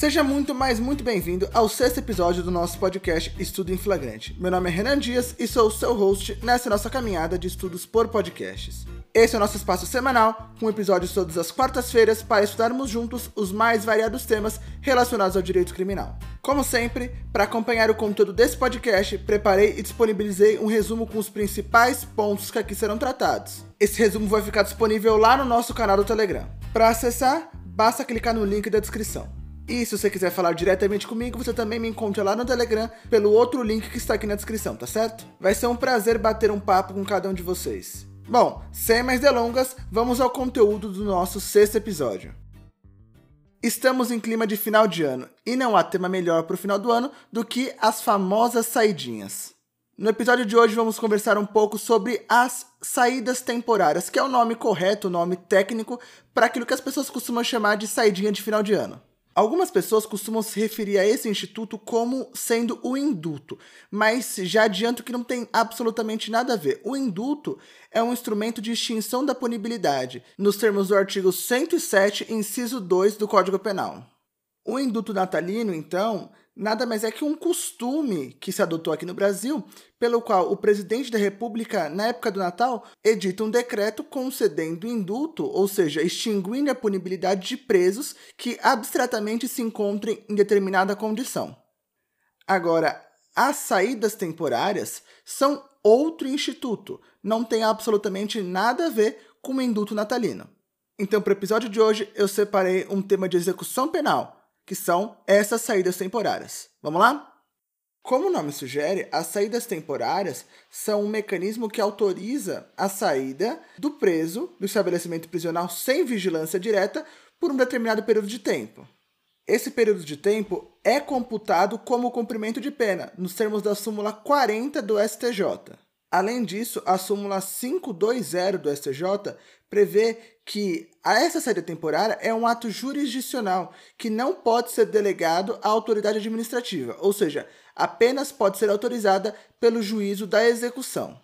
Seja muito, mais muito bem-vindo ao sexto episódio do nosso podcast Estudo em Flagrante. Meu nome é Renan Dias e sou o seu host nessa nossa caminhada de estudos por podcasts. Esse é o nosso espaço semanal, com episódios todas as quartas-feiras para estudarmos juntos os mais variados temas relacionados ao direito criminal. Como sempre, para acompanhar o conteúdo desse podcast, preparei e disponibilizei um resumo com os principais pontos que aqui serão tratados. Esse resumo vai ficar disponível lá no nosso canal do Telegram. Para acessar, basta clicar no link da descrição. E se você quiser falar diretamente comigo, você também me encontra lá no Telegram pelo outro link que está aqui na descrição, tá certo? Vai ser um prazer bater um papo com cada um de vocês. Bom, sem mais delongas, vamos ao conteúdo do nosso sexto episódio. Estamos em clima de final de ano e não há tema melhor para o final do ano do que as famosas saidinhas. No episódio de hoje vamos conversar um pouco sobre as saídas temporárias, que é o nome correto, o nome técnico para aquilo que as pessoas costumam chamar de saidinha de final de ano. Algumas pessoas costumam se referir a esse instituto como sendo o indulto, mas já adianto que não tem absolutamente nada a ver. O indulto é um instrumento de extinção da punibilidade, nos termos do artigo 107, inciso 2 do Código Penal. O indulto natalino, então, nada mais é que um costume que se adotou aqui no Brasil, pelo qual o presidente da República, na época do Natal, edita um decreto concedendo indulto, ou seja, extinguindo a punibilidade de presos que abstratamente se encontrem em determinada condição. Agora, as saídas temporárias são outro instituto, não tem absolutamente nada a ver com o indulto natalino. Então, para o episódio de hoje, eu separei um tema de execução penal que são essas saídas temporárias. Vamos lá? Como o nome sugere, as saídas temporárias são um mecanismo que autoriza a saída do preso do estabelecimento prisional sem vigilância direta por um determinado período de tempo. Esse período de tempo é computado como cumprimento de pena, nos termos da súmula 40 do STJ. Além disso, a súmula 520 do STJ prevê que essa saída temporária é um ato jurisdicional que não pode ser delegado à autoridade administrativa, ou seja, apenas pode ser autorizada pelo juízo da execução.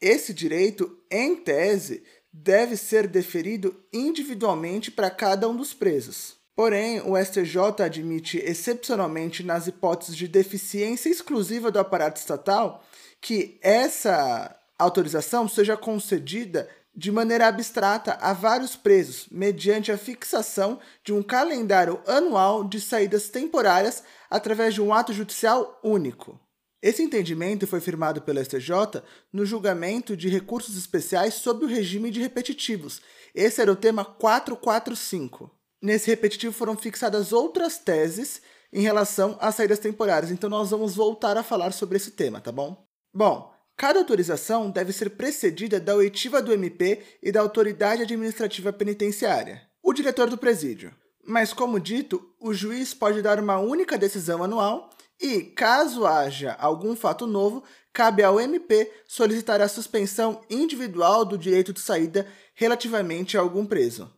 Esse direito, em tese, deve ser deferido individualmente para cada um dos presos. Porém, o STJ admite excepcionalmente nas hipóteses de deficiência exclusiva do aparato estatal que essa autorização seja concedida de maneira abstrata a vários presos, mediante a fixação de um calendário anual de saídas temporárias através de um ato judicial único. Esse entendimento foi firmado pelo STJ no julgamento de recursos especiais sob o regime de repetitivos. Esse era o tema 445. Nesse repetitivo foram fixadas outras teses em relação às saídas temporárias, então nós vamos voltar a falar sobre esse tema, tá bom? Bom, cada autorização deve ser precedida da oitiva do MP e da autoridade administrativa penitenciária, o diretor do presídio. Mas, como dito, o juiz pode dar uma única decisão anual e, caso haja algum fato novo, cabe ao MP solicitar a suspensão individual do direito de saída relativamente a algum preso.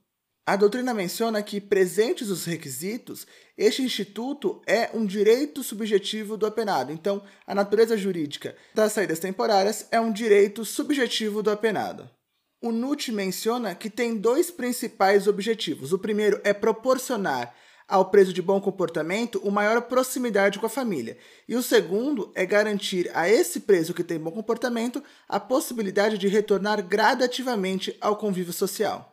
A doutrina menciona que, presentes os requisitos, este instituto é um direito subjetivo do apenado. Então, a natureza jurídica das saídas temporárias é um direito subjetivo do apenado. O NUT menciona que tem dois principais objetivos. O primeiro é proporcionar ao preso de bom comportamento uma maior proximidade com a família. E o segundo é garantir a esse preso que tem bom comportamento a possibilidade de retornar gradativamente ao convívio social.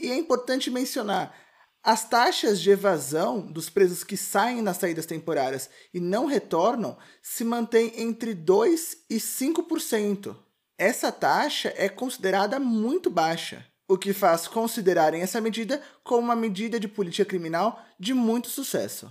E é importante mencionar, as taxas de evasão dos presos que saem nas saídas temporárias e não retornam se mantém entre 2 e 5%. Essa taxa é considerada muito baixa, o que faz considerarem essa medida como uma medida de política criminal de muito sucesso.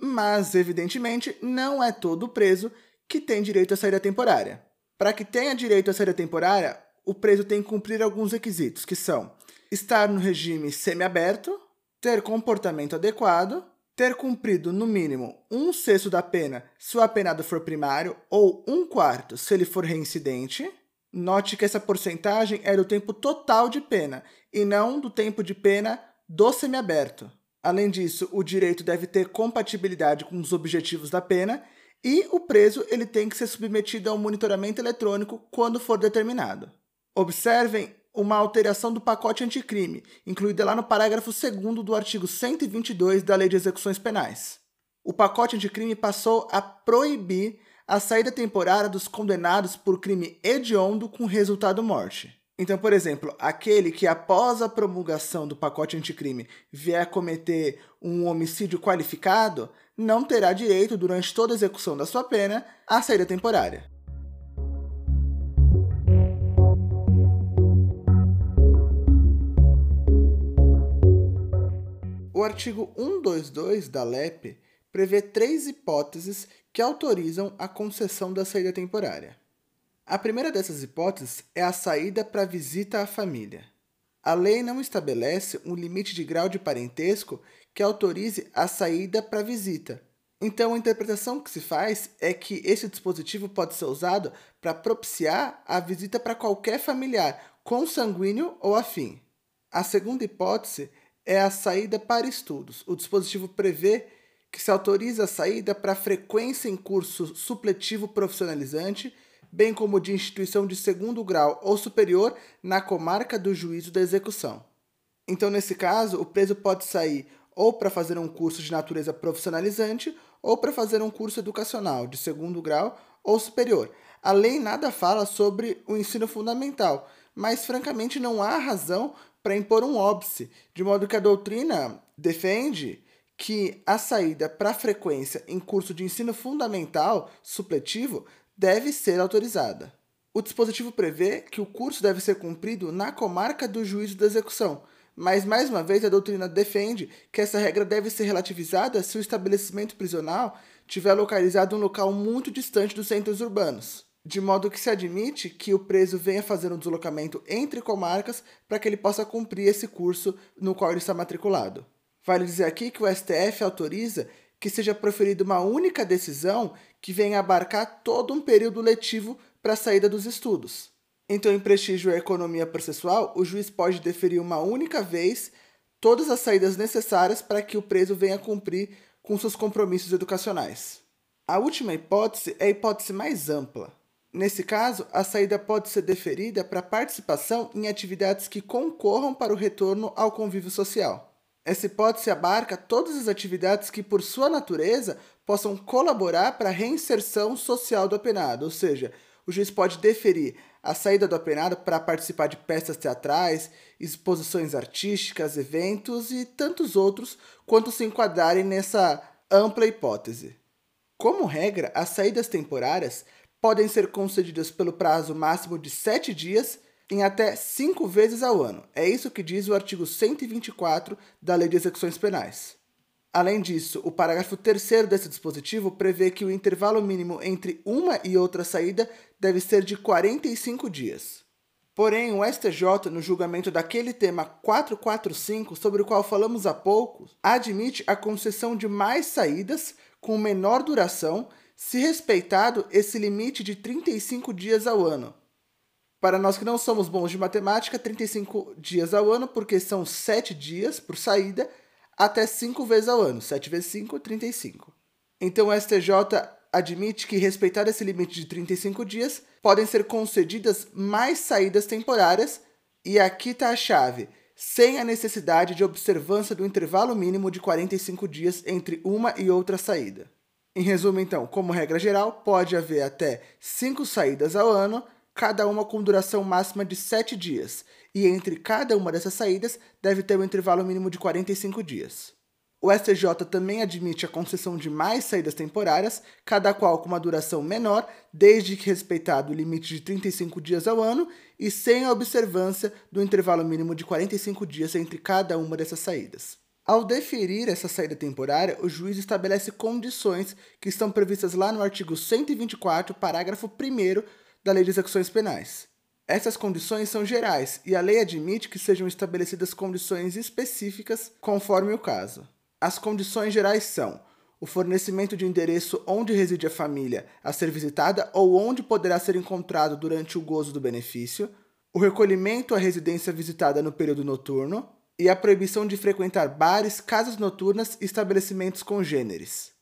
Mas, evidentemente, não é todo preso que tem direito à saída temporária. Para que tenha direito à saída temporária, o preso tem que cumprir alguns requisitos, que são estar no regime semiaberto, ter comportamento adequado, ter cumprido no mínimo um sexto da pena se o apenado for primário ou um quarto se ele for reincidente. Note que essa porcentagem é do tempo total de pena e não do tempo de pena do semiaberto. Além disso, o direito deve ter compatibilidade com os objetivos da pena e o preso ele tem que ser submetido a um monitoramento eletrônico quando for determinado. Observem uma alteração do pacote anticrime, incluída lá no parágrafo 2 do artigo 122 da Lei de Execuções Penais. O pacote anticrime passou a proibir a saída temporária dos condenados por crime hediondo com resultado morte. Então, por exemplo, aquele que após a promulgação do pacote anticrime vier a cometer um homicídio qualificado, não terá direito, durante toda a execução da sua pena, à saída temporária. O artigo 122 da LEP prevê três hipóteses que autorizam a concessão da saída temporária. A primeira dessas hipóteses é a saída para visita à família. A lei não estabelece um limite de grau de parentesco que autorize a saída para visita. Então, a interpretação que se faz é que esse dispositivo pode ser usado para propiciar a visita para qualquer familiar, consanguíneo ou afim. A segunda hipótese é a saída para estudos. O dispositivo prevê que se autoriza a saída para frequência em curso supletivo profissionalizante bem como de instituição de segundo grau ou superior na comarca do juízo da execução. Então, nesse caso, o preso pode sair ou para fazer um curso de natureza profissionalizante ou para fazer um curso educacional de segundo grau ou superior. A lei nada fala sobre o ensino fundamental, mas francamente não há razão para impor um óbice, de modo que a doutrina defende que a saída para frequência em curso de ensino fundamental supletivo deve ser autorizada. O dispositivo prevê que o curso deve ser cumprido na comarca do juízo da execução, mas mais uma vez a doutrina defende que essa regra deve ser relativizada se o estabelecimento prisional tiver localizado em um local muito distante dos centros urbanos, de modo que se admite que o preso venha fazer um deslocamento entre comarcas para que ele possa cumprir esse curso no qual ele está matriculado. Vale dizer aqui que o STF autoriza que seja proferida uma única decisão que venha abarcar todo um período letivo para a saída dos estudos. Então, em prestígio à economia processual, o juiz pode deferir uma única vez todas as saídas necessárias para que o preso venha cumprir com seus compromissos educacionais. A última hipótese é a hipótese mais ampla. Nesse caso, a saída pode ser deferida para participação em atividades que concorram para o retorno ao convívio social. Essa hipótese abarca todas as atividades que, por sua natureza, possam colaborar para a reinserção social do apenado, ou seja, o juiz pode deferir a saída do apenado para participar de peças teatrais, exposições artísticas, eventos e tantos outros quanto se enquadrarem nessa ampla hipótese. Como regra, as saídas temporárias podem ser concedidas pelo prazo máximo de sete dias em até cinco vezes ao ano. É isso que diz o artigo 124 da Lei de Execuções Penais. Além disso, o parágrafo 3 desse dispositivo prevê que o intervalo mínimo entre uma e outra saída deve ser de 45 dias. Porém, o STJ, no julgamento daquele tema 445, sobre o qual falamos há pouco, admite a concessão de mais saídas com menor duração, se respeitado esse limite de 35 dias ao ano. Para nós que não somos bons de matemática, 35 dias ao ano, porque são 7 dias por saída até 5 vezes ao ano. 7 vezes 5, 35. Então o STJ admite que, respeitado esse limite de 35 dias, podem ser concedidas mais saídas temporárias, e aqui está a chave, sem a necessidade de observância do intervalo mínimo de 45 dias entre uma e outra saída. Em resumo, então, como regra geral, pode haver até 5 saídas ao ano, cada uma com duração máxima de 7 dias, e entre cada uma dessas saídas deve ter um intervalo mínimo de 45 dias. O STJ também admite a concessão de mais saídas temporárias, cada qual com uma duração menor, desde que respeitado o limite de 35 dias ao ano e sem a observância do intervalo mínimo de 45 dias entre cada uma dessas saídas. Ao deferir essa saída temporária, o juiz estabelece condições que estão previstas lá no artigo 124, parágrafo 1 da Lei de Execuções Penais. Essas condições são gerais e a lei admite que sejam estabelecidas condições específicas conforme o caso. As condições gerais são o fornecimento de endereço onde reside a família a ser visitada ou onde poderá ser encontrado durante o gozo do benefício, o recolhimento à residência visitada no período noturno e a proibição de frequentar bares, casas noturnas e estabelecimentos congêneres.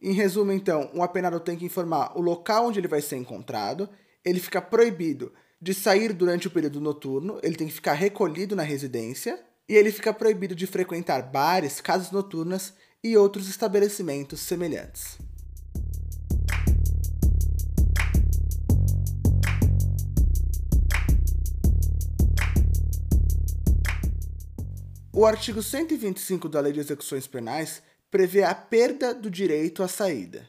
Em resumo, então, o apenado tem que informar o local onde ele vai ser encontrado, ele fica proibido de sair durante o período noturno, ele tem que ficar recolhido na residência e ele fica proibido de frequentar bares, casas noturnas e outros estabelecimentos semelhantes. O artigo 125 da Lei de Execuções Penais prevê a perda do direito à saída.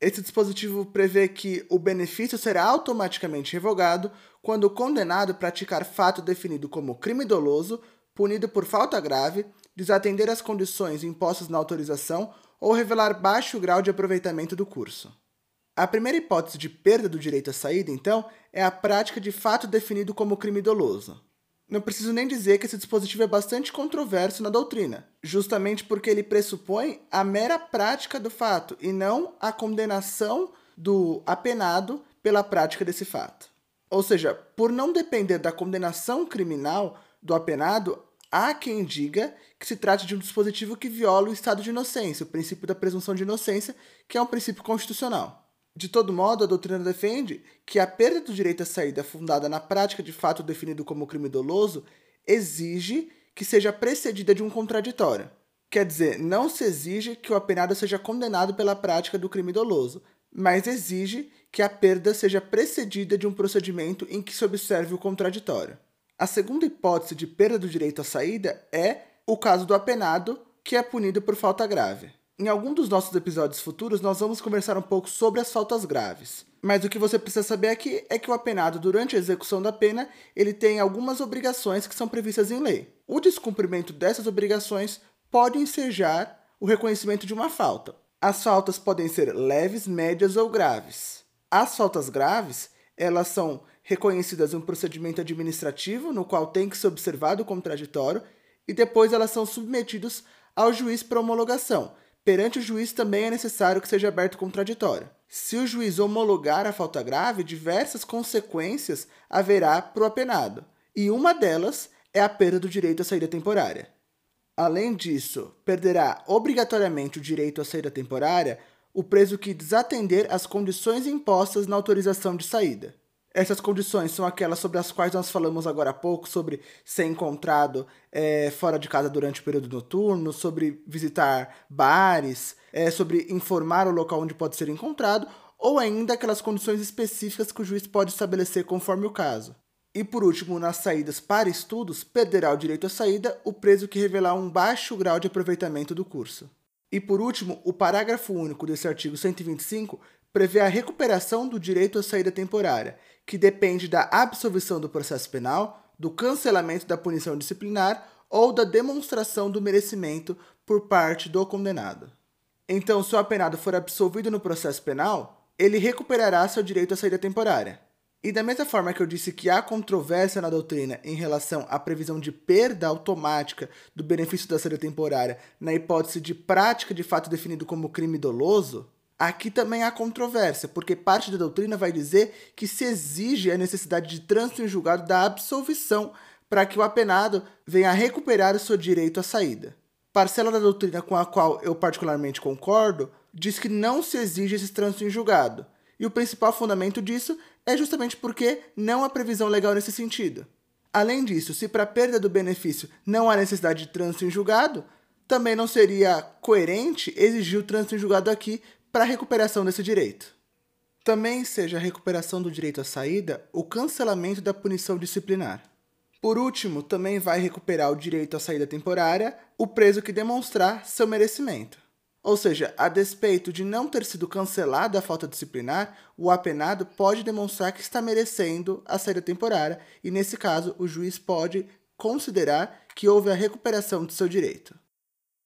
Esse dispositivo prevê que o benefício será automaticamente revogado quando o condenado praticar fato definido como crime doloso, punido por falta grave, desatender as condições impostas na autorização ou revelar baixo grau de aproveitamento do curso. A primeira hipótese de perda do direito à saída, então, é a prática de fato definido como crime doloso. Não preciso nem dizer que esse dispositivo é bastante controverso na doutrina, justamente porque ele pressupõe a mera prática do fato e não a condenação do apenado pela prática desse fato. Ou seja, por não depender da condenação criminal do apenado, há quem diga que se trata de um dispositivo que viola o estado de inocência, o princípio da presunção de inocência, que é um princípio constitucional. De todo modo, a doutrina defende que a perda do direito à saída fundada na prática de fato definido como crime doloso exige que seja precedida de um contraditório. Quer dizer, não se exige que o apenado seja condenado pela prática do crime doloso, mas exige que a perda seja precedida de um procedimento em que se observe o contraditório. A segunda hipótese de perda do direito à saída é o caso do apenado, que é punido por falta grave. Em algum dos nossos episódios futuros, nós vamos conversar um pouco sobre as faltas graves. Mas o que você precisa saber aqui é que o apenado, durante a execução da pena, ele tem algumas obrigações que são previstas em lei. O descumprimento dessas obrigações pode ensejar o reconhecimento de uma falta. As faltas podem ser leves, médias ou graves. As faltas graves, elas são reconhecidas em um procedimento administrativo no qual tem que ser observado o contraditório e depois elas são submetidas ao juiz para homologação Perante o juiz também é necessário que seja aberto contraditório. Se o juiz homologar a falta grave, diversas consequências haverá para o apenado, e uma delas é a perda do direito à saída temporária. Além disso, perderá obrigatoriamente o direito à saída temporária o preso que desatender as condições impostas na autorização de saída. Essas condições são aquelas sobre as quais nós falamos agora há pouco, sobre ser encontrado é, fora de casa durante o período noturno, sobre visitar bares, é, sobre informar o local onde pode ser encontrado, ou ainda aquelas condições específicas que o juiz pode estabelecer conforme o caso. E por último, nas saídas para estudos, perderá o direito à saída o preso que revelar um baixo grau de aproveitamento do curso. E por último, o parágrafo único desse artigo 125 prevê a recuperação do direito à saída temporária, que depende da absolvição do processo penal, do cancelamento da punição disciplinar ou da demonstração do merecimento por parte do condenado. Então, se o apenado for absolvido no processo penal, ele recuperará seu direito à saída temporária. E da mesma forma que eu disse que há controvérsia na doutrina em relação à previsão de perda automática do benefício da saída temporária na hipótese de prática de fato definido como crime doloso, Aqui também há controvérsia, porque parte da doutrina vai dizer que se exige a necessidade de trânsito em julgado da absolvição para que o apenado venha a recuperar o seu direito à saída. Parcela da doutrina com a qual eu particularmente concordo diz que não se exige esse trânsito em julgado. E o principal fundamento disso é justamente porque não há previsão legal nesse sentido. Além disso, se para a perda do benefício não há necessidade de trânsito em julgado, também não seria coerente exigir o trânsito em julgado aqui para a recuperação desse direito. Também seja a recuperação do direito à saída o cancelamento da punição disciplinar. Por último, também vai recuperar o direito à saída temporária o preso que demonstrar seu merecimento. Ou seja, a despeito de não ter sido cancelada a falta disciplinar, o apenado pode demonstrar que está merecendo a saída temporária e, nesse caso, o juiz pode considerar que houve a recuperação de seu direito.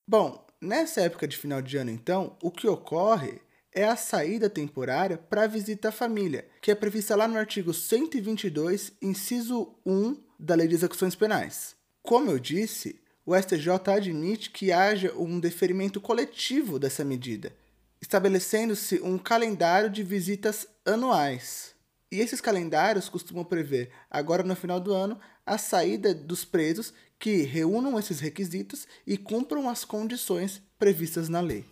Bom, Nessa época de final de ano, então, o que ocorre é a saída temporária para visita à família, que é prevista lá no artigo 122, inciso 1 da Lei de Execuções Penais. Como eu disse, o STJ admite que haja um deferimento coletivo dessa medida, estabelecendo-se um calendário de visitas anuais. E esses calendários costumam prever, agora no final do ano, a saída dos presos que reúnam esses requisitos e cumpram as condições previstas na lei.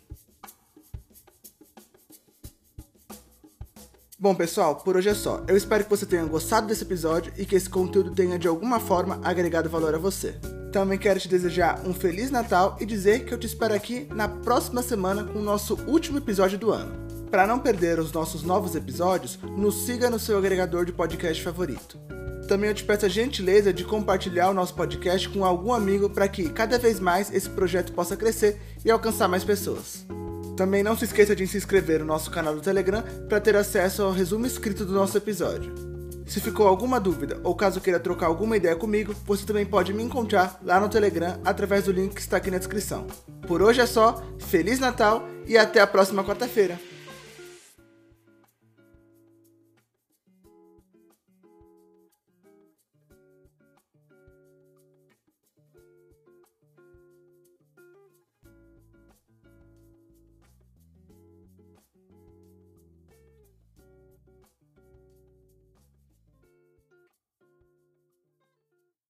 Bom, pessoal, por hoje é só. Eu espero que você tenha gostado desse episódio e que esse conteúdo tenha de alguma forma agregado valor a você. Também quero te desejar um feliz Natal e dizer que eu te espero aqui na próxima semana com o nosso último episódio do ano. Para não perder os nossos novos episódios, nos siga no seu agregador de podcast favorito. Também eu te peço a gentileza de compartilhar o nosso podcast com algum amigo para que cada vez mais esse projeto possa crescer e alcançar mais pessoas. Também não se esqueça de se inscrever no nosso canal do Telegram para ter acesso ao resumo escrito do nosso episódio. Se ficou alguma dúvida ou caso queira trocar alguma ideia comigo, você também pode me encontrar lá no Telegram através do link que está aqui na descrição. Por hoje é só, Feliz Natal e até a próxima quarta-feira!